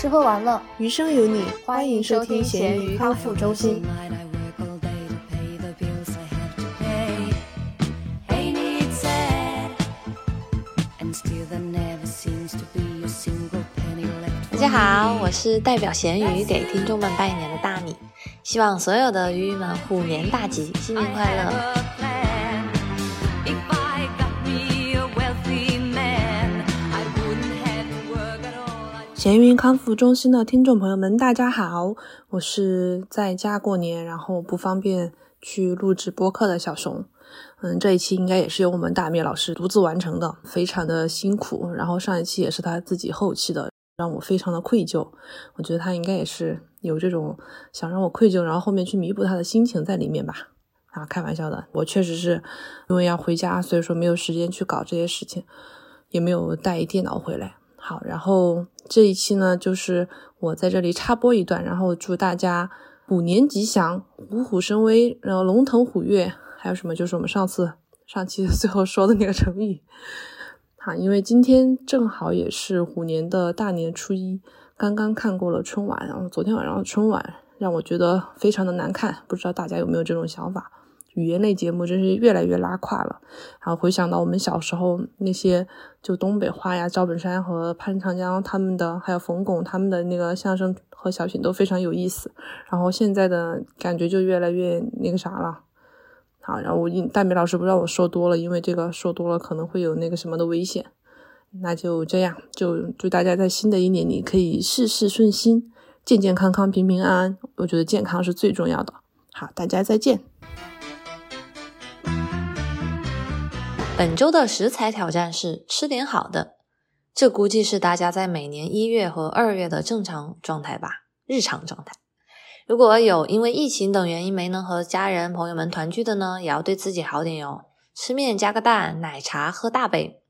吃喝玩乐，余生有你，欢迎收听咸鱼康复中心。大家好，我是代表咸鱼给听众们拜年的大米，希望所有的鱼鱼们虎年大吉，新年快乐！闲云康复中心的听众朋友们，大家好，我是在家过年，然后不方便去录制播客的小熊。嗯，这一期应该也是由我们大灭老师独自完成的，非常的辛苦。然后上一期也是他自己后期的，让我非常的愧疚。我觉得他应该也是有这种想让我愧疚，然后后面去弥补他的心情在里面吧。啊，开玩笑的，我确实是因为要回家，所以说没有时间去搞这些事情，也没有带电脑回来。好，然后这一期呢，就是我在这里插播一段，然后祝大家虎年吉祥，虎虎生威，然后龙腾虎跃，还有什么？就是我们上次上期 最后说的那个成语。好，因为今天正好也是虎年的大年初一，刚刚看过了春晚，然后昨天晚上的春晚让我觉得非常的难看，不知道大家有没有这种想法？语言类节目真是越来越拉胯了。然后回想到我们小时候那些，就东北话呀，赵本山和潘长江他们的，还有冯巩他们的那个相声和小品都非常有意思。然后现在的感觉就越来越那个啥了。好，然后我大美老师不让我说多了，因为这个说多了可能会有那个什么的危险。那就这样，就祝大家在新的一年里可以事事顺心，健健康康，平平安安。我觉得健康是最重要的。好，大家再见。本周的食材挑战是吃点好的，这估计是大家在每年一月和二月的正常状态吧，日常状态。如果有因为疫情等原因没能和家人朋友们团聚的呢，也要对自己好点哟，吃面加个蛋，奶茶喝大杯。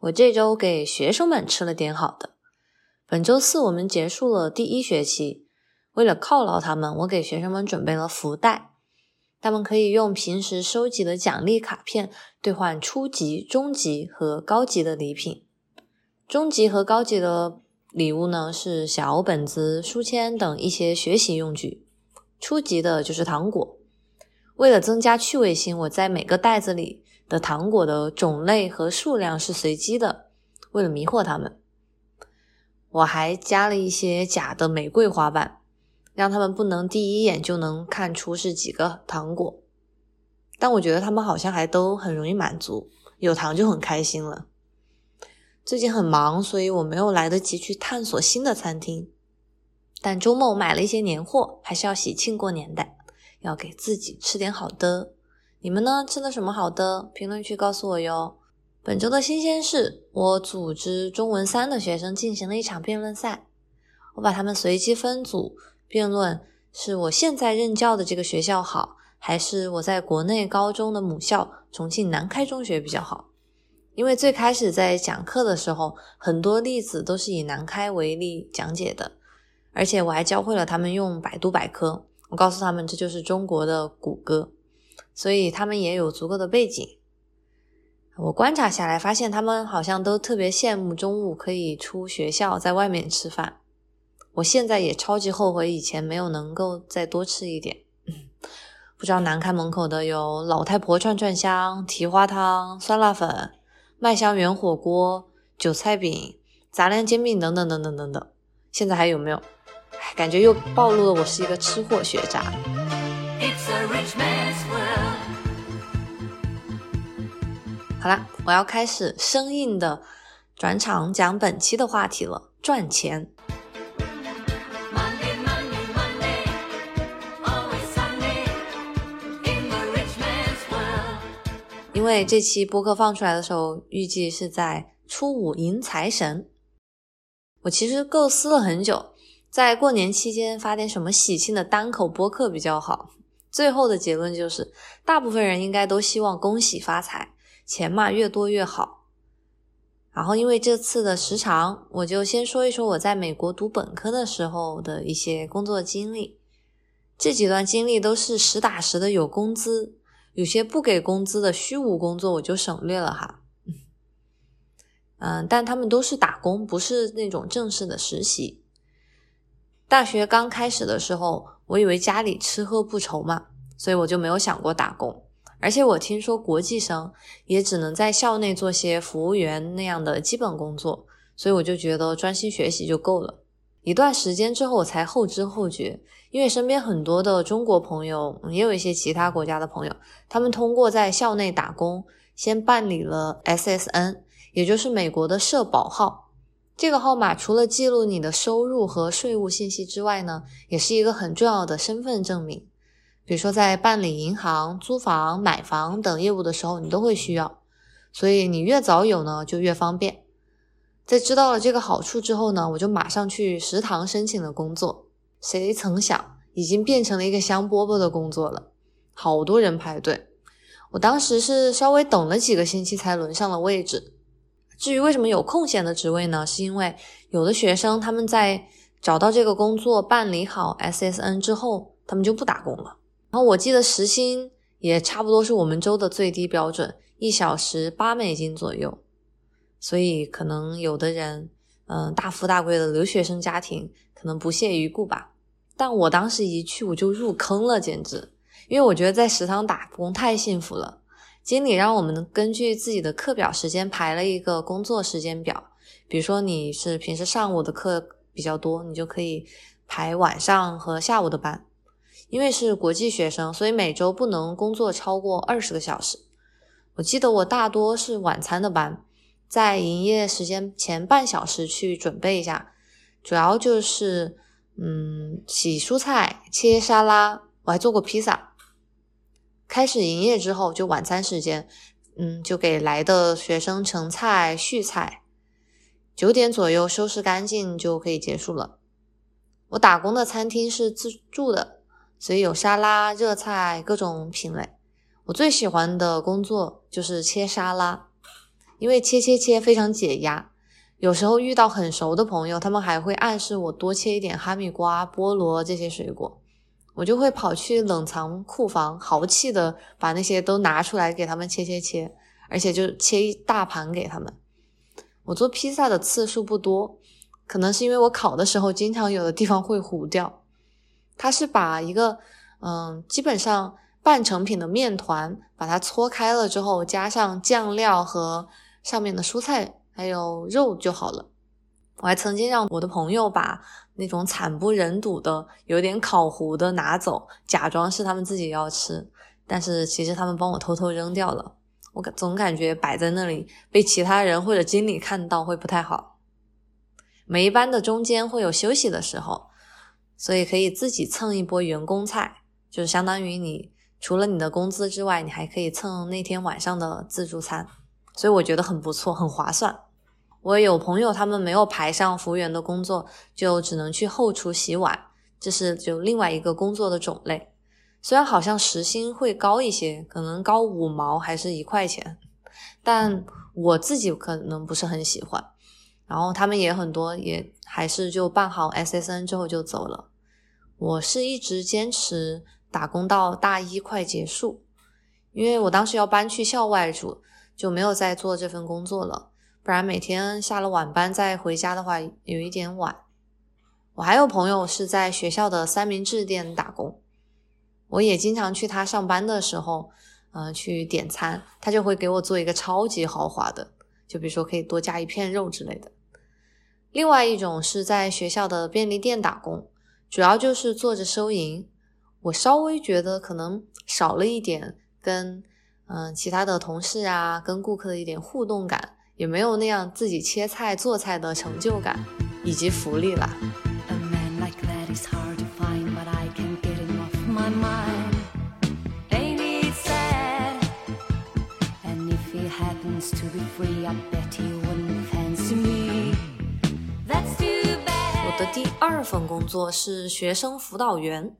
我这周给学生们吃了点好的。本周四我们结束了第一学期，为了犒劳他们，我给学生们准备了福袋。他们可以用平时收集的奖励卡片兑换初级、中级和高级的礼品。中级和高级的礼物呢是小本子、书签等一些学习用具。初级的就是糖果。为了增加趣味性，我在每个袋子里的糖果的种类和数量是随机的，为了迷惑他们，我还加了一些假的玫瑰花瓣。让他们不能第一眼就能看出是几个糖果，但我觉得他们好像还都很容易满足，有糖就很开心了。最近很忙，所以我没有来得及去探索新的餐厅。但周末我买了一些年货，还是要喜庆过年的，要给自己吃点好的。你们呢？吃的什么好的？评论区告诉我哟。本周的新鲜事，我组织中文三的学生进行了一场辩论赛，我把他们随机分组。辩论是我现在任教的这个学校好，还是我在国内高中的母校重庆南开中学比较好？因为最开始在讲课的时候，很多例子都是以南开为例讲解的，而且我还教会了他们用百度百科，我告诉他们这就是中国的谷歌，所以他们也有足够的背景。我观察下来，发现他们好像都特别羡慕中午可以出学校，在外面吃饭。我现在也超级后悔以前没有能够再多吃一点。不知道南开门口的有老太婆串串香、蹄花汤、酸辣粉、麦香圆火锅、韭菜饼、杂粮煎饼等等等等等等，现在还有没有？感觉又暴露了我是一个吃货学渣。好啦，我要开始生硬的转场讲本期的话题了，赚钱。因为这期播客放出来的时候，预计是在初五迎财神。我其实构思了很久，在过年期间发点什么喜庆的单口播客比较好。最后的结论就是，大部分人应该都希望恭喜发财，钱嘛越多越好。然后因为这次的时长，我就先说一说我在美国读本科的时候的一些工作经历。这几段经历都是实打实的有工资。有些不给工资的虚无工作，我就省略了哈。嗯，但他们都是打工，不是那种正式的实习。大学刚开始的时候，我以为家里吃喝不愁嘛，所以我就没有想过打工。而且我听说国际生也只能在校内做些服务员那样的基本工作，所以我就觉得专心学习就够了。一段时间之后，我才后知后觉，因为身边很多的中国朋友，也有一些其他国家的朋友，他们通过在校内打工，先办理了 SSN，也就是美国的社保号。这个号码除了记录你的收入和税务信息之外呢，也是一个很重要的身份证明。比如说在办理银行、租房、买房等业务的时候，你都会需要，所以你越早有呢，就越方便。在知道了这个好处之后呢，我就马上去食堂申请了工作。谁曾想，已经变成了一个香饽饽的工作了，好多人排队。我当时是稍微等了几个星期才轮上了位置。至于为什么有空闲的职位呢？是因为有的学生他们在找到这个工作、办理好 SSN 之后，他们就不打工了。然后我记得时薪也差不多是我们州的最低标准，一小时八美金左右。所以，可能有的人，嗯，大富大贵的留学生家庭可能不屑一顾吧。但我当时一去，我就入坑了，简直！因为我觉得在食堂打工太幸福了。经理让我们根据自己的课表时间排了一个工作时间表。比如说你是平时上午的课比较多，你就可以排晚上和下午的班。因为是国际学生，所以每周不能工作超过二十个小时。我记得我大多是晚餐的班。在营业时间前半小时去准备一下，主要就是嗯洗蔬菜、切沙拉，我还做过披萨。开始营业之后就晚餐时间，嗯就给来的学生盛菜、续菜，九点左右收拾干净就可以结束了。我打工的餐厅是自助的，所以有沙拉、热菜各种品类。我最喜欢的工作就是切沙拉。因为切切切非常解压，有时候遇到很熟的朋友，他们还会暗示我多切一点哈密瓜、菠萝这些水果，我就会跑去冷藏库房，豪气的把那些都拿出来给他们切切切，而且就切一大盘给他们。我做披萨的次数不多，可能是因为我烤的时候经常有的地方会糊掉。它是把一个嗯，基本上半成品的面团，把它搓开了之后，加上酱料和。上面的蔬菜还有肉就好了。我还曾经让我的朋友把那种惨不忍睹的、有点烤糊的拿走，假装是他们自己要吃，但是其实他们帮我偷偷扔掉了。我感总感觉摆在那里被其他人或者经理看到会不太好。每一班的中间会有休息的时候，所以可以自己蹭一波员工菜，就是相当于你除了你的工资之外，你还可以蹭那天晚上的自助餐。所以我觉得很不错，很划算。我有朋友他们没有排上服务员的工作，就只能去后厨洗碗，这是就另外一个工作的种类。虽然好像时薪会高一些，可能高五毛还是一块钱，但我自己可能不是很喜欢。然后他们也很多也还是就办好 SSN 之后就走了。我是一直坚持打工到大一快结束，因为我当时要搬去校外住。就没有再做这份工作了，不然每天下了晚班再回家的话有一点晚。我还有朋友是在学校的三明治店打工，我也经常去他上班的时候，呃，去点餐，他就会给我做一个超级豪华的，就比如说可以多加一片肉之类的。另外一种是在学校的便利店打工，主要就是做着收银，我稍微觉得可能少了一点跟。嗯，其他的同事啊，跟顾客的一点互动感，也没有那样自己切菜做菜的成就感以及福利啦。我的第二份工作是学生辅导员，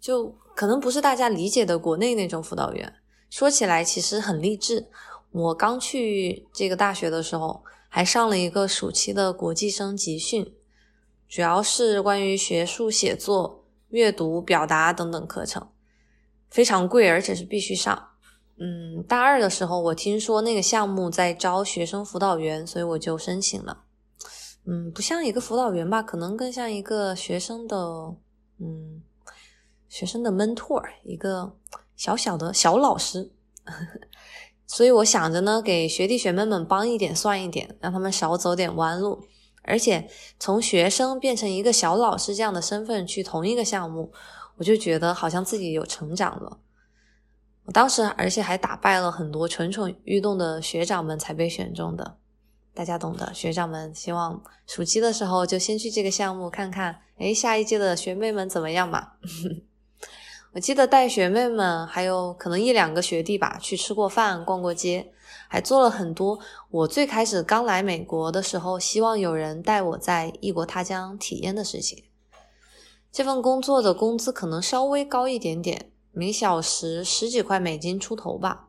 就可能不是大家理解的国内那种辅导员。说起来其实很励志。我刚去这个大学的时候，还上了一个暑期的国际生集训，主要是关于学术写作、阅读、表达等等课程，非常贵，而且是必须上。嗯，大二的时候我听说那个项目在招学生辅导员，所以我就申请了。嗯，不像一个辅导员吧，可能更像一个学生的，嗯，学生的 mentor，一个小小的小老师。所以我想着呢，给学弟学妹们帮一点算一点，让他们少走点弯路。而且从学生变成一个小老师这样的身份去同一个项目，我就觉得好像自己有成长了。我当时而且还打败了很多蠢蠢欲动的学长们才被选中的，大家懂的。学长们希望暑期的时候就先去这个项目看看，哎，下一届的学妹们怎么样嘛？我记得带学妹们还有可能一两个学弟吧，去吃过饭、逛过街。还做了很多我最开始刚来美国的时候，希望有人带我在异国他乡体验的事情。这份工作的工资可能稍微高一点点，每小时十几块美金出头吧。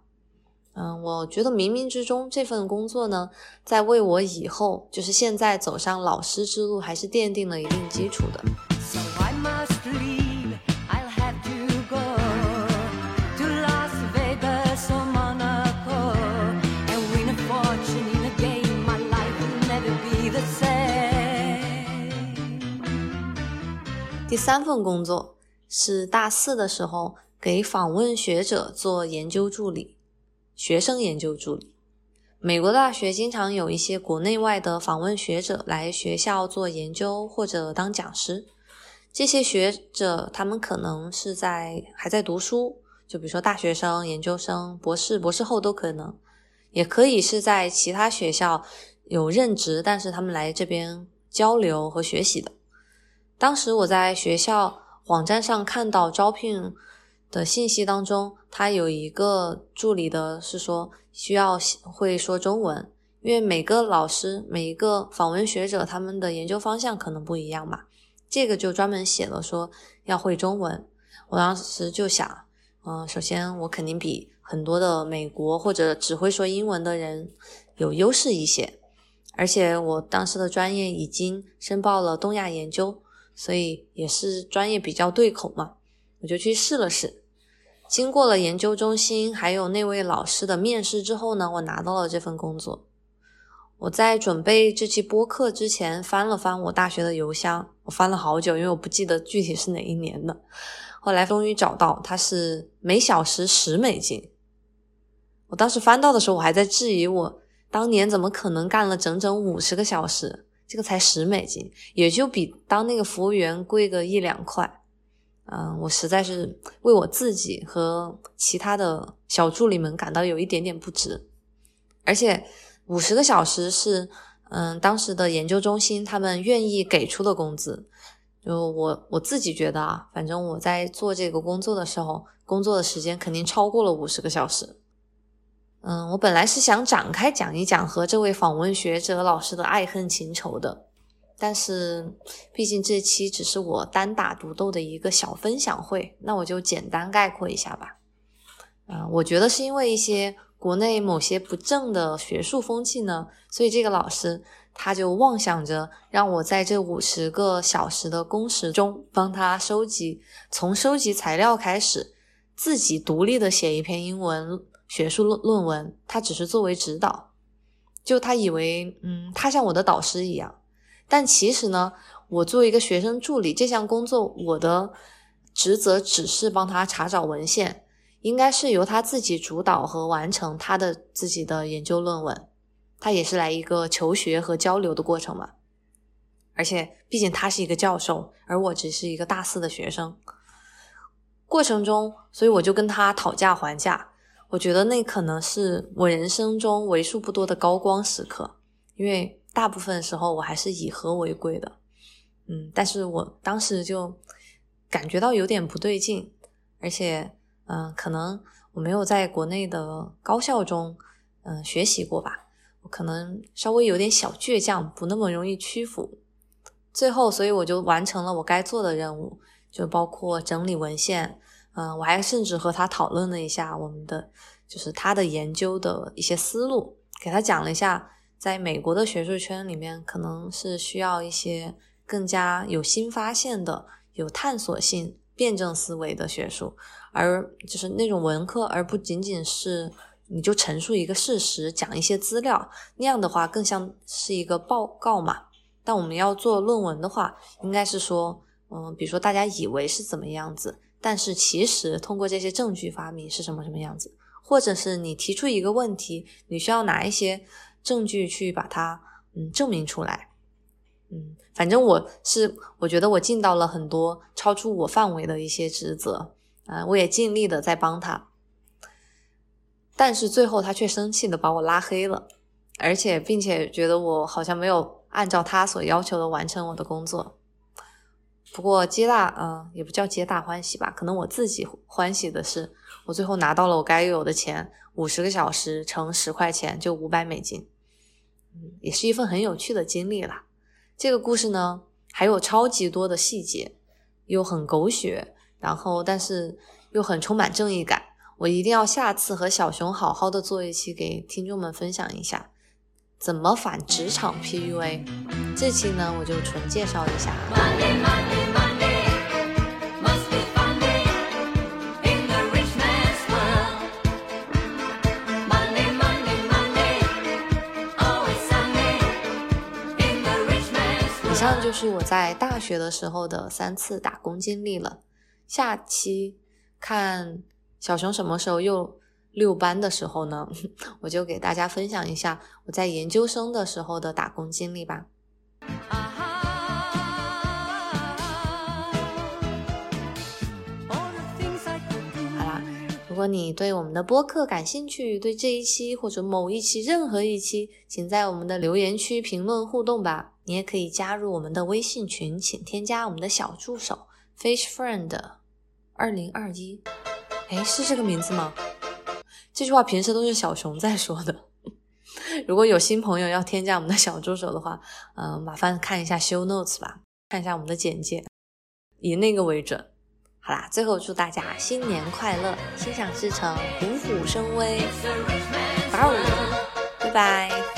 嗯，我觉得冥冥之中这份工作呢，在为我以后就是现在走上老师之路，还是奠定了一定基础的。第三份工作是大四的时候给访问学者做研究助理，学生研究助理。美国大学经常有一些国内外的访问学者来学校做研究或者当讲师。这些学者他们可能是在还在读书，就比如说大学生、研究生、博士、博士后都可能，也可以是在其他学校有任职，但是他们来这边交流和学习的。当时我在学校网站上看到招聘的信息当中，他有一个助理的是说需要会说中文，因为每个老师每一个访问学者他们的研究方向可能不一样嘛，这个就专门写了说要会中文。我当时就想，嗯，首先我肯定比很多的美国或者只会说英文的人有优势一些，而且我当时的专业已经申报了东亚研究。所以也是专业比较对口嘛，我就去试了试。经过了研究中心还有那位老师的面试之后呢，我拿到了这份工作。我在准备这期播客之前翻了翻我大学的邮箱，我翻了好久，因为我不记得具体是哪一年的。后来终于找到，它是每小时十美金。我当时翻到的时候，我还在质疑我当年怎么可能干了整整五十个小时。这个才十美金，也就比当那个服务员贵个一两块。嗯，我实在是为我自己和其他的小助理们感到有一点点不值。而且五十个小时是，嗯，当时的研究中心他们愿意给出的工资。就我我自己觉得啊，反正我在做这个工作的时候，工作的时间肯定超过了五十个小时。嗯，我本来是想展开讲一讲和这位访问学者老师的爱恨情仇的，但是毕竟这期只是我单打独斗的一个小分享会，那我就简单概括一下吧。嗯，我觉得是因为一些国内某些不正的学术风气呢，所以这个老师他就妄想着让我在这五十个小时的工时中帮他收集，从收集材料开始，自己独立的写一篇英文。学术论论文，他只是作为指导，就他以为，嗯，他像我的导师一样。但其实呢，我作为一个学生助理，这项工作我的职责只是帮他查找文献，应该是由他自己主导和完成他的自己的研究论文。他也是来一个求学和交流的过程嘛。而且，毕竟他是一个教授，而我只是一个大四的学生。过程中，所以我就跟他讨价还价。我觉得那可能是我人生中为数不多的高光时刻，因为大部分时候我还是以和为贵的，嗯，但是我当时就感觉到有点不对劲，而且，嗯，可能我没有在国内的高校中，嗯，学习过吧，我可能稍微有点小倔强，不那么容易屈服。最后，所以我就完成了我该做的任务，就包括整理文献。嗯，我还甚至和他讨论了一下我们的，就是他的研究的一些思路，给他讲了一下，在美国的学术圈里面，可能是需要一些更加有新发现的、有探索性、辩证思维的学术，而就是那种文科，而不仅仅是你就陈述一个事实，讲一些资料，那样的话更像是一个报告嘛。但我们要做论文的话，应该是说，嗯，比如说大家以为是怎么样子，但是其实通过这些证据发明是什么什么样子，或者是你提出一个问题，你需要拿一些证据去把它嗯证明出来。嗯，反正我是我觉得我尽到了很多超出我范围的一些职责啊，我也尽力的在帮他，但是最后他却生气的把我拉黑了，而且并且觉得我好像没有按照他所要求的完成我的工作。不过皆大嗯，也不叫皆大欢喜吧，可能我自己欢喜的是，我最后拿到了我该有的钱，五十个小时乘十块钱就五百美金，嗯，也是一份很有趣的经历啦。这个故事呢，还有超级多的细节，又很狗血，然后但是又很充满正义感。我一定要下次和小熊好好的做一期，给听众们分享一下怎么反职场 PUA。这期呢，我就纯介绍一下。以上就是我在大学的时候的三次打工经历了。下期看小熊什么时候又六班的时候呢？我就给大家分享一下我在研究生的时候的打工经历吧。如果你对我们的播客感兴趣，对这一期或者某一期任何一期，请在我们的留言区评论互动吧。你也可以加入我们的微信群，请添加我们的小助手 Fish Friend 二零二一。哎，是这个名字吗？这句话平时都是小熊在说的。如果有新朋友要添加我们的小助手的话，嗯，麻烦看一下 Show Notes 吧，看一下我们的简介，以那个为准。好啦，最后祝大家新年快乐，心想事成，虎虎生威，拜拜。